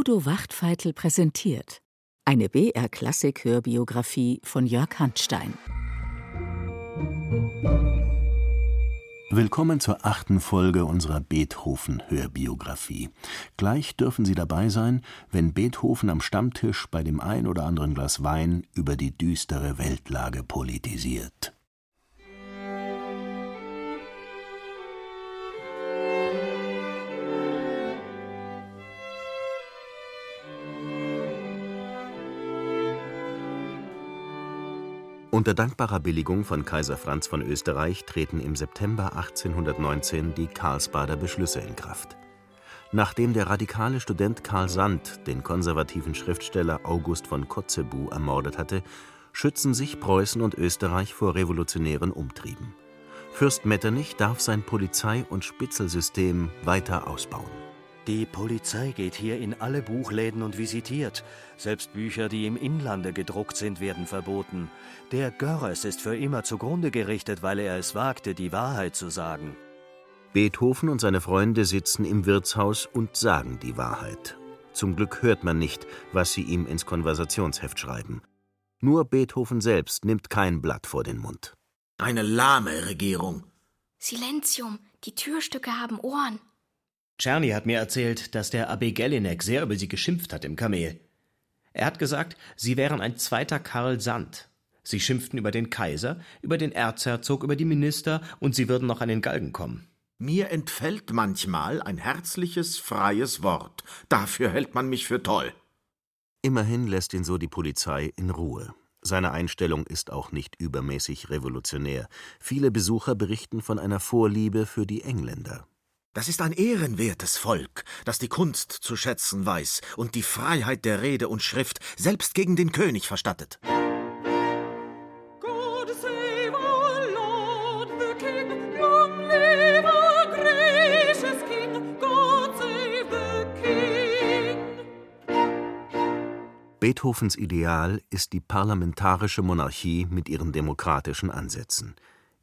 Udo Wachtfeitel präsentiert eine BR-Klassik-Hörbiografie von Jörg Handstein. Willkommen zur achten Folge unserer Beethoven-Hörbiografie. Gleich dürfen Sie dabei sein, wenn Beethoven am Stammtisch bei dem ein oder anderen Glas Wein über die düstere Weltlage politisiert. Unter dankbarer Billigung von Kaiser Franz von Österreich treten im September 1819 die Karlsbader Beschlüsse in Kraft. Nachdem der radikale Student Karl Sand den konservativen Schriftsteller August von Kotzebue ermordet hatte, schützen sich Preußen und Österreich vor revolutionären Umtrieben. Fürst Metternich darf sein Polizei- und Spitzelsystem weiter ausbauen die Polizei geht hier in alle Buchläden und visitiert. Selbst Bücher, die im Inlande gedruckt sind, werden verboten. Der Görres ist für immer zugrunde gerichtet, weil er es wagte, die Wahrheit zu sagen. Beethoven und seine Freunde sitzen im Wirtshaus und sagen die Wahrheit. Zum Glück hört man nicht, was sie ihm ins Konversationsheft schreiben. Nur Beethoven selbst nimmt kein Blatt vor den Mund. Eine lahme Regierung. Silentium, die Türstücke haben Ohren. Czerny hat mir erzählt, dass der Abbé Gellinek sehr über sie geschimpft hat im Kamel. Er hat gesagt, sie wären ein zweiter Karl Sand. Sie schimpften über den Kaiser, über den Erzherzog, über die Minister und sie würden noch an den Galgen kommen. Mir entfällt manchmal ein herzliches, freies Wort. Dafür hält man mich für toll. Immerhin lässt ihn so die Polizei in Ruhe. Seine Einstellung ist auch nicht übermäßig revolutionär. Viele Besucher berichten von einer Vorliebe für die Engländer. Das ist ein ehrenwertes Volk, das die Kunst zu schätzen weiß und die Freiheit der Rede und Schrift selbst gegen den König verstattet. Beethovens Ideal ist die parlamentarische Monarchie mit ihren demokratischen Ansätzen.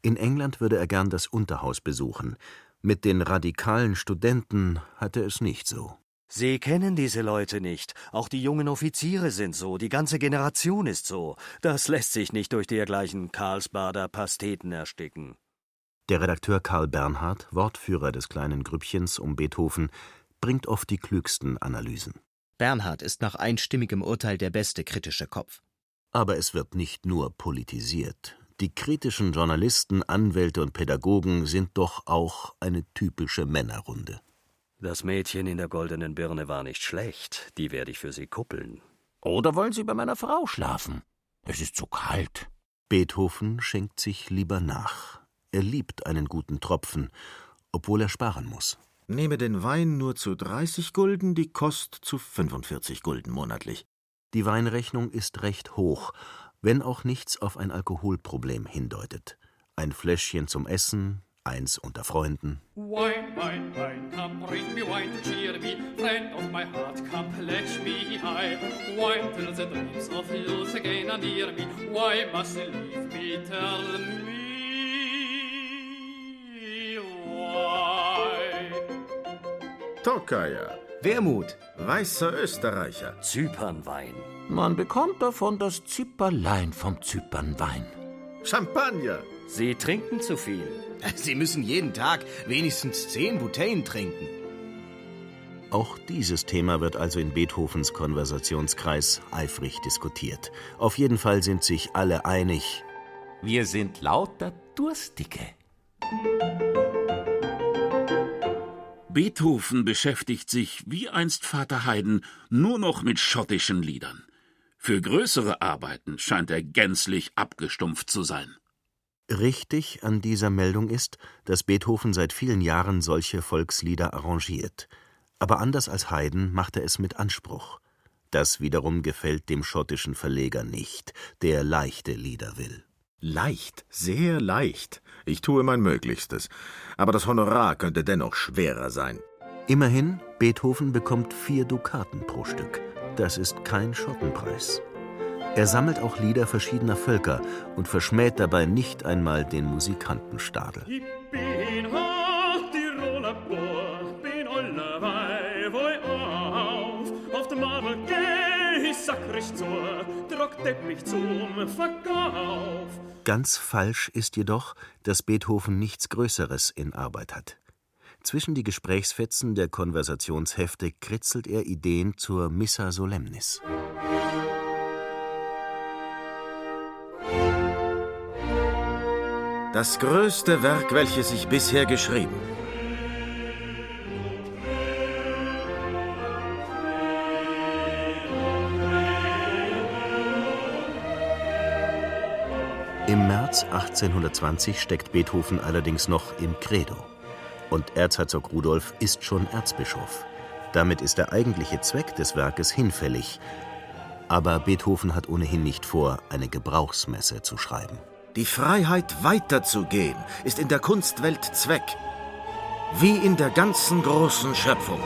In England würde er gern das Unterhaus besuchen, mit den radikalen Studenten hatte es nicht so. Sie kennen diese Leute nicht. Auch die jungen Offiziere sind so. Die ganze Generation ist so. Das lässt sich nicht durch dergleichen Karlsbader Pasteten ersticken. Der Redakteur Karl Bernhard, Wortführer des kleinen Grüppchens um Beethoven, bringt oft die klügsten Analysen. Bernhard ist nach einstimmigem Urteil der beste kritische Kopf. Aber es wird nicht nur politisiert. Die kritischen Journalisten, Anwälte und Pädagogen sind doch auch eine typische Männerrunde. Das Mädchen in der goldenen Birne war nicht schlecht, die werde ich für Sie kuppeln. Oder wollen Sie bei meiner Frau schlafen? Es ist zu kalt. Beethoven schenkt sich lieber nach. Er liebt einen guten Tropfen, obwohl er sparen muss. Nehme den Wein nur zu 30 Gulden, die Kost zu 45 Gulden monatlich. Die Weinrechnung ist recht hoch, wenn auch nichts auf ein Alkoholproblem hindeutet. Ein Fläschchen zum Essen, eins unter Freunden. Wine, wine, wine, come bring me wine to cheer me, friend of my heart, come pledge me high. Wine till the dreams of youth again are near me, why must you leave me, tell me why? Tokaja. Wermut. Weißer Österreicher. Zypernwein. Man bekommt davon das Zipperlein vom Zypernwein. Champagner. Sie trinken zu viel. Sie müssen jeden Tag wenigstens zehn Bouteillen trinken. Auch dieses Thema wird also in Beethovens Konversationskreis eifrig diskutiert. Auf jeden Fall sind sich alle einig. Wir sind lauter Durstige. Beethoven beschäftigt sich, wie einst Vater Haydn, nur noch mit schottischen Liedern. Für größere Arbeiten scheint er gänzlich abgestumpft zu sein. Richtig an dieser Meldung ist, dass Beethoven seit vielen Jahren solche Volkslieder arrangiert. Aber anders als Haydn macht er es mit Anspruch. Das wiederum gefällt dem schottischen Verleger nicht, der leichte Lieder will. Leicht, sehr leicht. Ich tue mein Möglichstes. Aber das Honorar könnte dennoch schwerer sein. Immerhin, Beethoven bekommt vier Dukaten pro Stück. Das ist kein Schottenpreis. Er sammelt auch Lieder verschiedener Völker und verschmäht dabei nicht einmal den Musikantenstadel. Ich bin halt Tiroler Burg, bin allerweil wohl auf, auf dem Ganz falsch ist jedoch, dass Beethoven nichts Größeres in Arbeit hat. Zwischen die Gesprächsfetzen der Konversationshefte kritzelt er Ideen zur Missa Solemnis. Das größte Werk, welches ich bisher geschrieben. Im März 1820 steckt Beethoven allerdings noch im Credo und Erzherzog Rudolf ist schon Erzbischof. Damit ist der eigentliche Zweck des Werkes hinfällig. Aber Beethoven hat ohnehin nicht vor, eine Gebrauchsmesse zu schreiben. Die Freiheit weiterzugehen ist in der Kunstwelt Zweck, wie in der ganzen großen Schöpfung.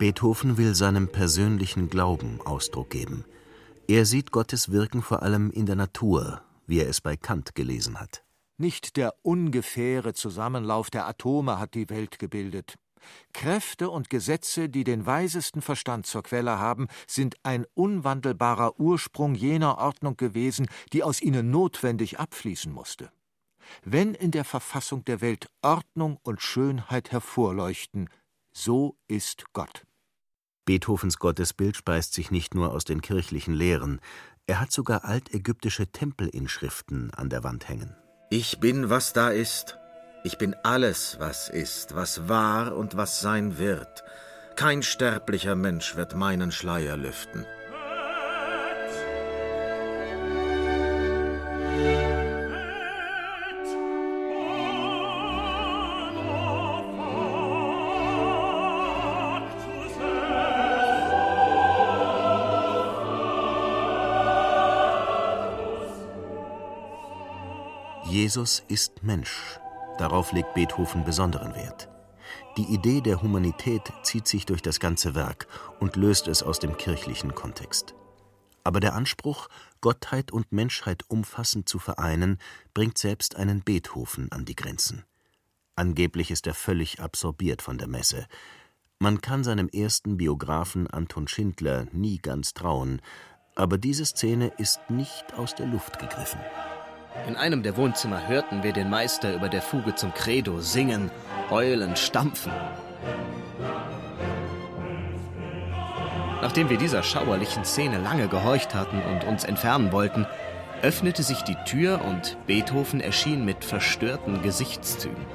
Beethoven will seinem persönlichen Glauben Ausdruck geben. Er sieht Gottes Wirken vor allem in der Natur, wie er es bei Kant gelesen hat. Nicht der ungefähre Zusammenlauf der Atome hat die Welt gebildet. Kräfte und Gesetze, die den weisesten Verstand zur Quelle haben, sind ein unwandelbarer Ursprung jener Ordnung gewesen, die aus ihnen notwendig abfließen musste. Wenn in der Verfassung der Welt Ordnung und Schönheit hervorleuchten, so ist Gott. Beethovens Gottesbild speist sich nicht nur aus den kirchlichen Lehren, er hat sogar altägyptische Tempelinschriften an der Wand hängen. Ich bin, was da ist. Ich bin alles, was ist, was war und was sein wird. Kein sterblicher Mensch wird meinen Schleier lüften. Jesus ist Mensch. Darauf legt Beethoven besonderen Wert. Die Idee der Humanität zieht sich durch das ganze Werk und löst es aus dem kirchlichen Kontext. Aber der Anspruch, Gottheit und Menschheit umfassend zu vereinen, bringt selbst einen Beethoven an die Grenzen. Angeblich ist er völlig absorbiert von der Messe. Man kann seinem ersten Biografen Anton Schindler nie ganz trauen, aber diese Szene ist nicht aus der Luft gegriffen. In einem der Wohnzimmer hörten wir den Meister über der Fuge zum Credo singen, heulen, stampfen. Nachdem wir dieser schauerlichen Szene lange gehorcht hatten und uns entfernen wollten, öffnete sich die Tür und Beethoven erschien mit verstörten Gesichtszügen.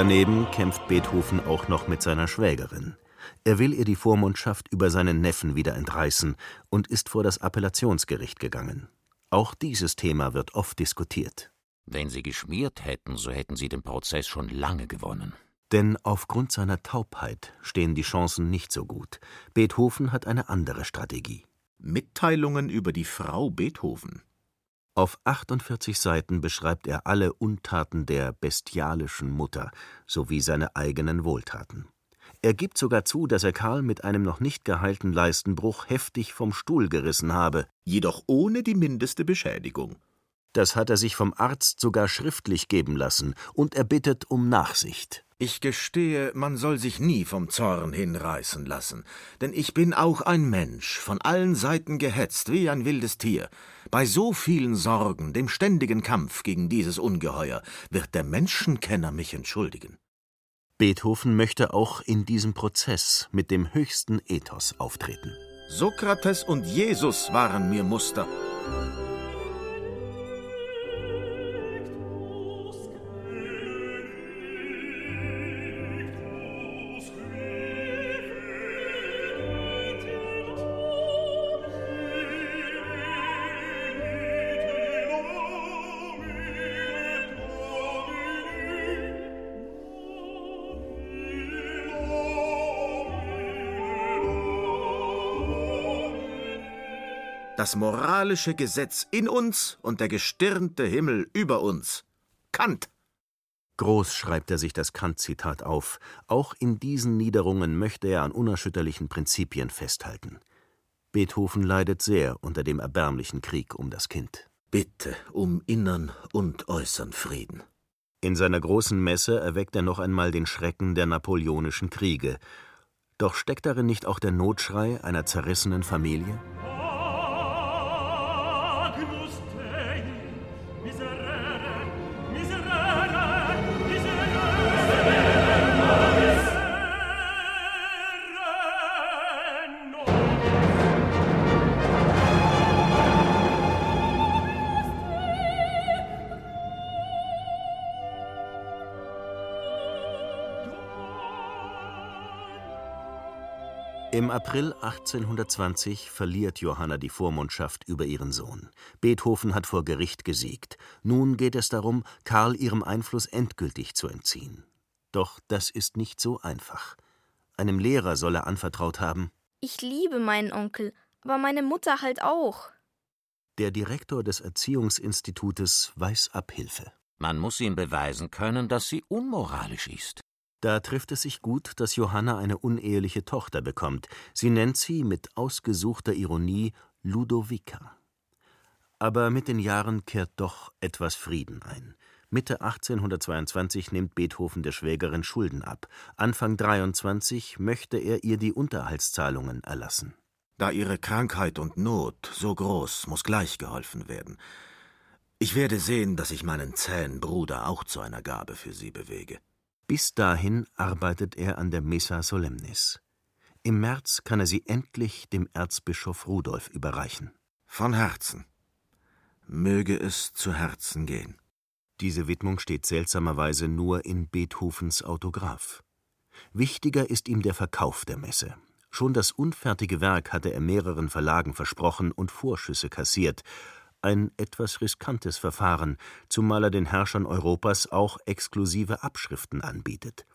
Daneben kämpft Beethoven auch noch mit seiner Schwägerin. Er will ihr die Vormundschaft über seinen Neffen wieder entreißen und ist vor das Appellationsgericht gegangen. Auch dieses Thema wird oft diskutiert. Wenn sie geschmiert hätten, so hätten sie den Prozess schon lange gewonnen. Denn aufgrund seiner Taubheit stehen die Chancen nicht so gut. Beethoven hat eine andere Strategie. Mitteilungen über die Frau Beethoven. Auf 48 Seiten beschreibt er alle Untaten der bestialischen Mutter sowie seine eigenen Wohltaten. Er gibt sogar zu, dass er Karl mit einem noch nicht geheilten Leistenbruch heftig vom Stuhl gerissen habe, jedoch ohne die mindeste Beschädigung. Das hat er sich vom Arzt sogar schriftlich geben lassen, und er bittet um Nachsicht. Ich gestehe, man soll sich nie vom Zorn hinreißen lassen, denn ich bin auch ein Mensch, von allen Seiten gehetzt wie ein wildes Tier. Bei so vielen Sorgen, dem ständigen Kampf gegen dieses Ungeheuer, wird der Menschenkenner mich entschuldigen. Beethoven möchte auch in diesem Prozess mit dem höchsten Ethos auftreten. Sokrates und Jesus waren mir Muster. Das moralische Gesetz in uns und der gestirnte Himmel über uns. Kant! Groß schreibt er sich das Kant-Zitat auf. Auch in diesen Niederungen möchte er an unerschütterlichen Prinzipien festhalten. Beethoven leidet sehr unter dem erbärmlichen Krieg um das Kind. Bitte um innern und äußern Frieden. In seiner großen Messe erweckt er noch einmal den Schrecken der napoleonischen Kriege. Doch steckt darin nicht auch der Notschrei einer zerrissenen Familie? Im April 1820 verliert Johanna die Vormundschaft über ihren Sohn. Beethoven hat vor Gericht gesiegt. Nun geht es darum, Karl ihrem Einfluss endgültig zu entziehen. Doch das ist nicht so einfach. Einem Lehrer soll er anvertraut haben. Ich liebe meinen Onkel, aber meine Mutter halt auch. Der Direktor des Erziehungsinstitutes weiß Abhilfe. Man muss ihm beweisen können, dass sie unmoralisch ist. Da trifft es sich gut, dass Johanna eine uneheliche Tochter bekommt. Sie nennt sie mit ausgesuchter Ironie Ludovica. Aber mit den Jahren kehrt doch etwas Frieden ein. Mitte 1822 nimmt Beethoven der Schwägerin Schulden ab. Anfang 23 möchte er ihr die Unterhaltszahlungen erlassen. Da ihre Krankheit und Not so groß, muss gleich geholfen werden. Ich werde sehen, dass ich meinen zähen Bruder auch zu einer Gabe für sie bewege. Bis dahin arbeitet er an der Missa Solemnis. Im März kann er sie endlich dem Erzbischof Rudolf überreichen. Von Herzen. Möge es zu Herzen gehen. Diese Widmung steht seltsamerweise nur in Beethovens Autograph. Wichtiger ist ihm der Verkauf der Messe. Schon das unfertige Werk hatte er mehreren Verlagen versprochen und Vorschüsse kassiert, ein etwas riskantes Verfahren, zumal er den Herrschern Europas auch exklusive Abschriften anbietet.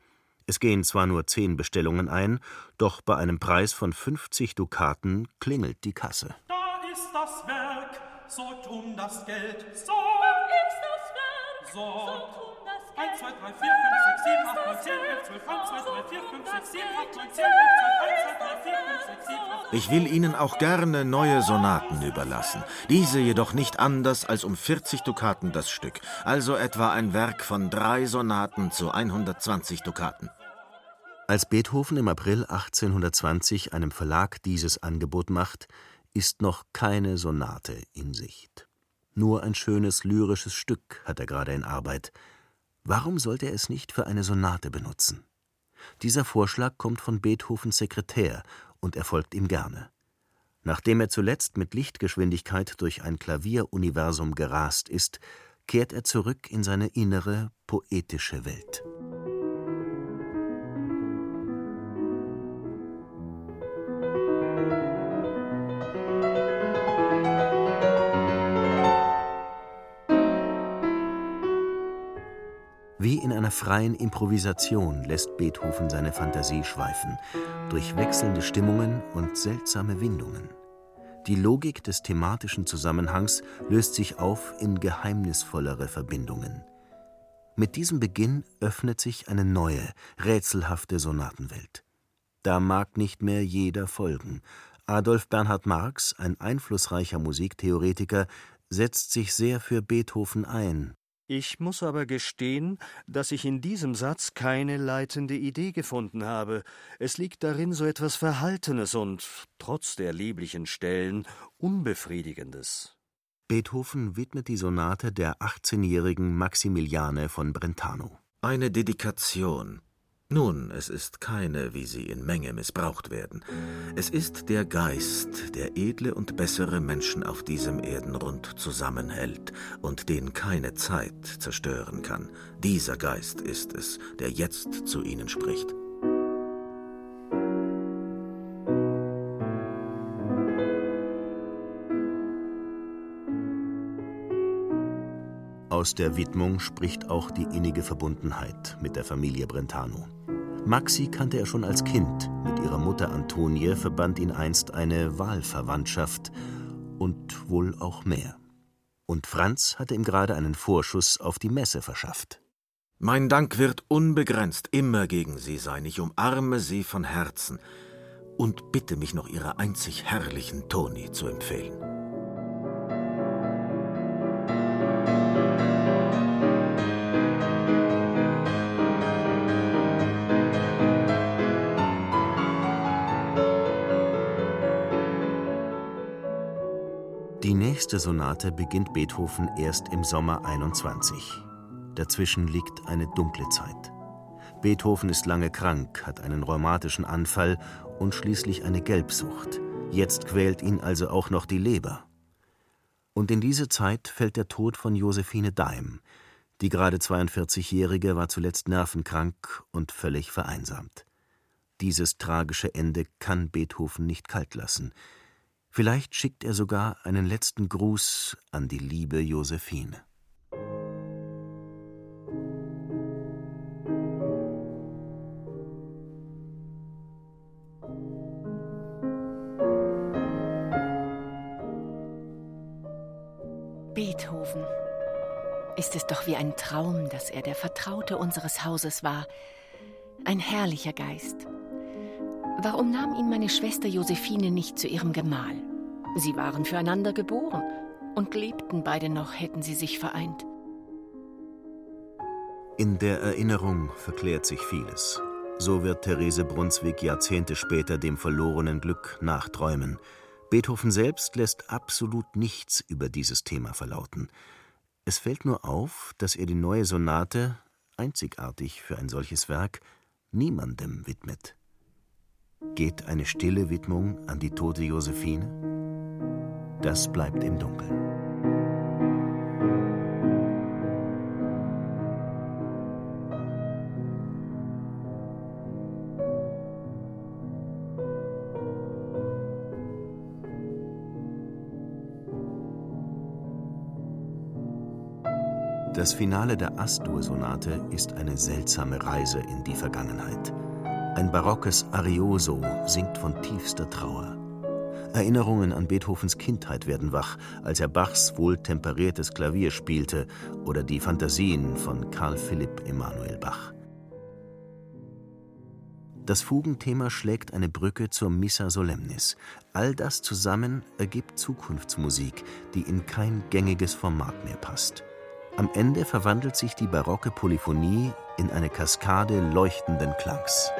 Es gehen zwar nur zehn Bestellungen ein, doch bei einem Preis von 50 Dukaten klingelt die Kasse. Da ist das Werk, sorgt um das Geld, sorgt ist das Werk, sorgt um das Geld. 1, 2, 3, 4, 5, 6, 7, 8, 9, 10, 11, 12, 1, 2, 3, 4, 5, 6, 7, 8, 9, 10, 11, 12, 1, 2, 3, 4, 5, 6, 7, 8, Ich will Ihnen auch gerne neue Sonaten überlassen, diese jedoch nicht anders als um 40 Dukaten das Stück, also etwa ein Werk von drei Sonaten zu 120 Dukaten. Als Beethoven im April 1820 einem Verlag dieses Angebot macht, ist noch keine Sonate in Sicht. Nur ein schönes lyrisches Stück hat er gerade in Arbeit. Warum sollte er es nicht für eine Sonate benutzen? Dieser Vorschlag kommt von Beethovens Sekretär und erfolgt ihm gerne. Nachdem er zuletzt mit Lichtgeschwindigkeit durch ein Klavieruniversum gerast ist, kehrt er zurück in seine innere, poetische Welt. Einer freien Improvisation lässt Beethoven seine Fantasie schweifen, durch wechselnde Stimmungen und seltsame Windungen. Die Logik des thematischen Zusammenhangs löst sich auf in geheimnisvollere Verbindungen. Mit diesem Beginn öffnet sich eine neue, rätselhafte Sonatenwelt. Da mag nicht mehr jeder folgen. Adolf Bernhard Marx, ein einflussreicher Musiktheoretiker, setzt sich sehr für Beethoven ein, ich muss aber gestehen, dass ich in diesem Satz keine leitende Idee gefunden habe. Es liegt darin so etwas Verhaltenes und, trotz der lieblichen Stellen, Unbefriedigendes. Beethoven widmet die Sonate der 18-jährigen Maximiliane von Brentano. Eine Dedikation. Nun, es ist keine, wie sie in Menge missbraucht werden. Es ist der Geist, der edle und bessere Menschen auf diesem Erdenrund zusammenhält und den keine Zeit zerstören kann. Dieser Geist ist es, der jetzt zu ihnen spricht. Aus der Widmung spricht auch die innige Verbundenheit mit der Familie Brentano. Maxi kannte er schon als Kind. Mit ihrer Mutter Antonie verband ihn einst eine Wahlverwandtschaft. und wohl auch mehr. Und Franz hatte ihm gerade einen Vorschuss auf die Messe verschafft. Mein Dank wird unbegrenzt immer gegen Sie sein. Ich umarme Sie von Herzen und bitte mich noch Ihrer einzig herrlichen Toni zu empfehlen. Nächste Sonate beginnt Beethoven erst im Sommer 21. Dazwischen liegt eine dunkle Zeit. Beethoven ist lange krank, hat einen rheumatischen Anfall und schließlich eine Gelbsucht. Jetzt quält ihn also auch noch die Leber. Und in diese Zeit fällt der Tod von Josephine Daim. Die gerade 42-Jährige war zuletzt nervenkrank und völlig vereinsamt. Dieses tragische Ende kann Beethoven nicht kalt lassen. Vielleicht schickt er sogar einen letzten Gruß an die liebe Josephine. Beethoven. Ist es doch wie ein Traum, dass er der Vertraute unseres Hauses war. Ein herrlicher Geist. Warum nahm ihn meine Schwester Josephine nicht zu ihrem Gemahl? Sie waren füreinander geboren und lebten beide noch, hätten sie sich vereint. In der Erinnerung verklärt sich vieles. So wird Therese Brunswick Jahrzehnte später dem verlorenen Glück nachträumen. Beethoven selbst lässt absolut nichts über dieses Thema verlauten. Es fällt nur auf, dass er die neue Sonate, einzigartig für ein solches Werk, niemandem widmet. Geht eine stille Widmung an die tote Josephine? Das bleibt im Dunkeln. Das Finale der Astur-Sonate ist eine seltsame Reise in die Vergangenheit. Ein barockes Arioso singt von tiefster Trauer. Erinnerungen an Beethovens Kindheit werden wach, als er Bachs wohltemperiertes Klavier spielte oder die Fantasien von Karl Philipp Emanuel Bach. Das Fugenthema schlägt eine Brücke zur Missa Solemnis. All das zusammen ergibt Zukunftsmusik, die in kein gängiges Format mehr passt. Am Ende verwandelt sich die barocke Polyphonie in eine Kaskade leuchtenden Klangs.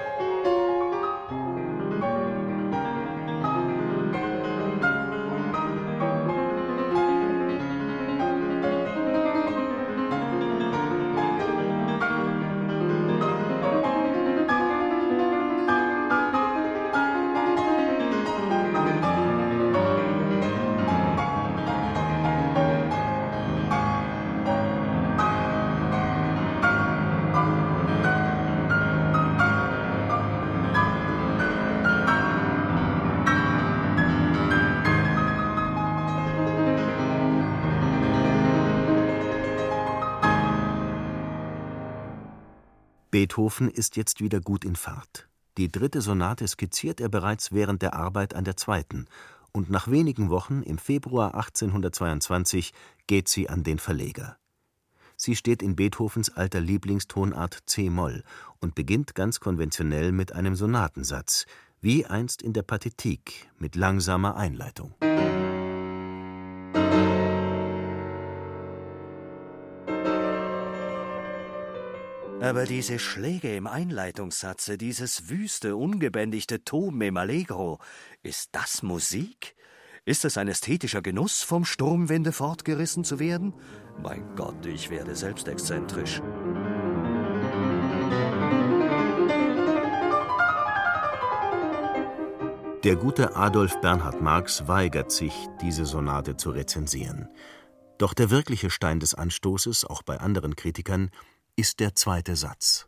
Beethoven ist jetzt wieder gut in Fahrt. Die dritte Sonate skizziert er bereits während der Arbeit an der zweiten, und nach wenigen Wochen, im Februar 1822, geht sie an den Verleger. Sie steht in Beethovens alter Lieblingstonart c-Moll und beginnt ganz konventionell mit einem Sonatensatz, wie einst in der Pathetik mit langsamer Einleitung. Aber diese Schläge im Einleitungssatze, dieses wüste, ungebändigte Tom im Allegro, ist das Musik? Ist es ein ästhetischer Genuss, vom Sturmwinde fortgerissen zu werden? Mein Gott, ich werde selbst exzentrisch. Der gute Adolf Bernhard Marx weigert sich, diese Sonate zu rezensieren. Doch der wirkliche Stein des Anstoßes, auch bei anderen Kritikern, ist der zweite Satz.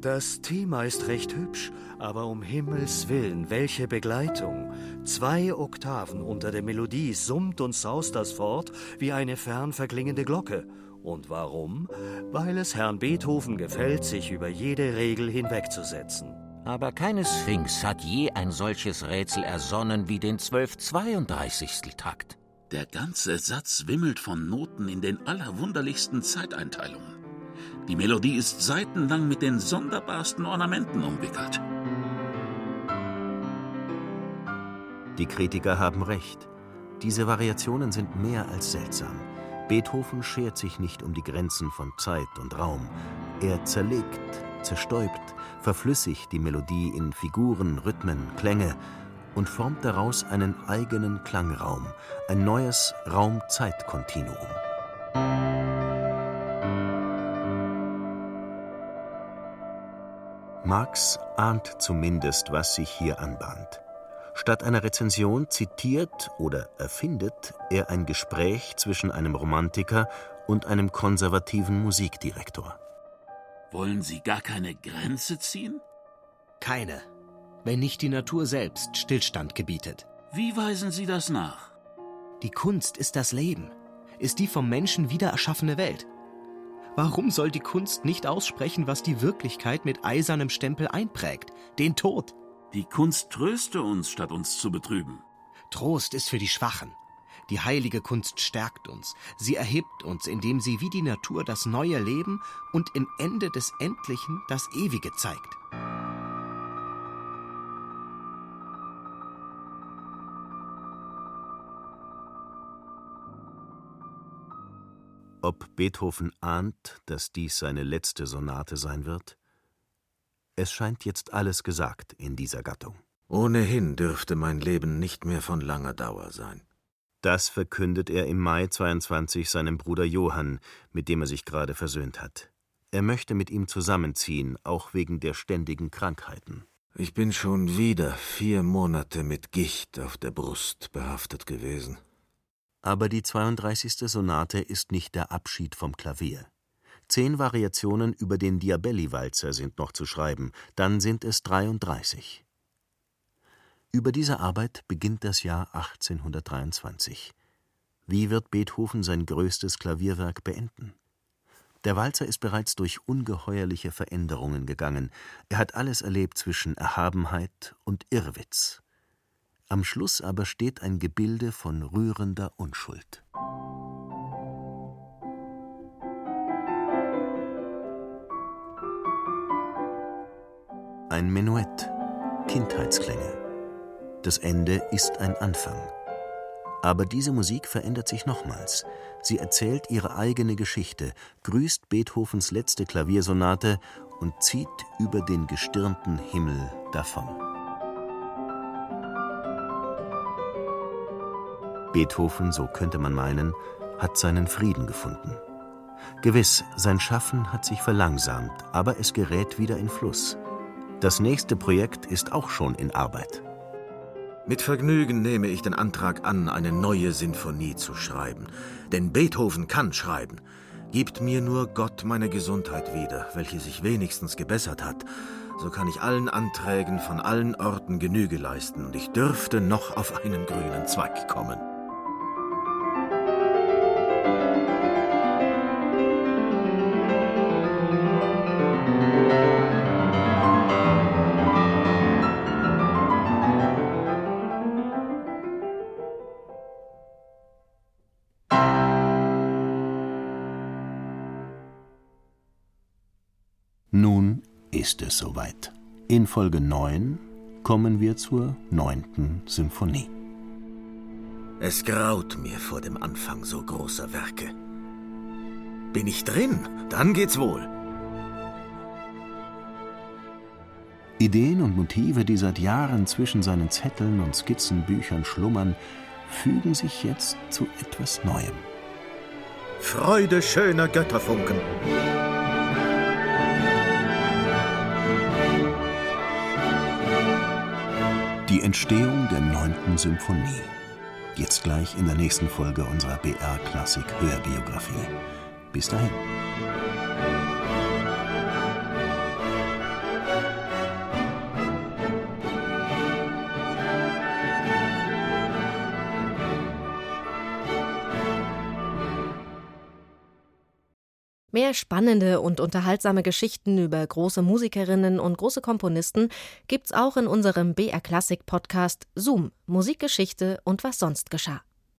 Das Thema ist recht hübsch, aber um Himmels willen, welche Begleitung! Zwei Oktaven unter der Melodie summt und saust das fort wie eine fern verklingende Glocke. Und warum? Weil es Herrn Beethoven gefällt, sich über jede Regel hinwegzusetzen. Aber keine Sphinx hat je ein solches Rätsel ersonnen wie den 1232. Takt. Der ganze Satz wimmelt von Noten in den allerwunderlichsten Zeiteinteilungen. Die Melodie ist seitenlang mit den sonderbarsten Ornamenten umwickelt. Die Kritiker haben recht. Diese Variationen sind mehr als seltsam. Beethoven schert sich nicht um die Grenzen von Zeit und Raum. Er zerlegt, zerstäubt, verflüssigt die Melodie in Figuren, Rhythmen, Klänge und formt daraus einen eigenen Klangraum, ein neues Raum-Zeit-Kontinuum. Marx ahnt zumindest, was sich hier anbahnt. Statt einer Rezension zitiert oder erfindet er ein Gespräch zwischen einem Romantiker und einem konservativen Musikdirektor. Wollen Sie gar keine Grenze ziehen? Keine. Wenn nicht die Natur selbst Stillstand gebietet. Wie weisen Sie das nach? Die Kunst ist das Leben, ist die vom Menschen wieder erschaffene Welt. Warum soll die Kunst nicht aussprechen, was die Wirklichkeit mit eisernem Stempel einprägt? Den Tod. Die Kunst tröste uns, statt uns zu betrüben. Trost ist für die Schwachen. Die heilige Kunst stärkt uns. Sie erhebt uns, indem sie wie die Natur das neue Leben und im Ende des Endlichen das Ewige zeigt. Ob Beethoven ahnt, dass dies seine letzte Sonate sein wird? Es scheint jetzt alles gesagt in dieser Gattung. Ohnehin dürfte mein Leben nicht mehr von langer Dauer sein. Das verkündet er im Mai 22 seinem Bruder Johann, mit dem er sich gerade versöhnt hat. Er möchte mit ihm zusammenziehen, auch wegen der ständigen Krankheiten. Ich bin schon wieder vier Monate mit Gicht auf der Brust behaftet gewesen. Aber die 32. Sonate ist nicht der Abschied vom Klavier. Zehn Variationen über den Diabelli-Walzer sind noch zu schreiben, dann sind es 33. Über diese Arbeit beginnt das Jahr 1823. Wie wird Beethoven sein größtes Klavierwerk beenden? Der Walzer ist bereits durch ungeheuerliche Veränderungen gegangen. Er hat alles erlebt zwischen Erhabenheit und Irrwitz. Am Schluss aber steht ein Gebilde von rührender Unschuld. Ein Menuett, Kindheitsklänge. Das Ende ist ein Anfang. Aber diese Musik verändert sich nochmals. Sie erzählt ihre eigene Geschichte, grüßt Beethovens letzte Klaviersonate und zieht über den gestirnten Himmel davon. Beethoven, so könnte man meinen, hat seinen Frieden gefunden. Gewiss, sein Schaffen hat sich verlangsamt, aber es gerät wieder in Fluss. Das nächste Projekt ist auch schon in Arbeit. Mit Vergnügen nehme ich den Antrag an, eine neue Sinfonie zu schreiben. Denn Beethoven kann schreiben. Gibt mir nur Gott meine Gesundheit wieder, welche sich wenigstens gebessert hat, so kann ich allen Anträgen von allen Orten Genüge leisten und ich dürfte noch auf einen grünen Zweig kommen. Ist es soweit. In Folge 9 kommen wir zur neunten Symphonie. Es graut mir vor dem Anfang so großer Werke. Bin ich drin, dann geht's wohl. Ideen und Motive, die seit Jahren zwischen seinen Zetteln und Skizzenbüchern schlummern, fügen sich jetzt zu etwas Neuem. Freude schöner Götterfunken. Entstehung der neunten Symphonie. Jetzt gleich in der nächsten Folge unserer BR Klassik Hörbiografie. Bis dahin. Mehr spannende und unterhaltsame Geschichten über große Musikerinnen und große Komponisten gibt's auch in unserem BR Klassik Podcast Zoom, Musikgeschichte und was sonst geschah.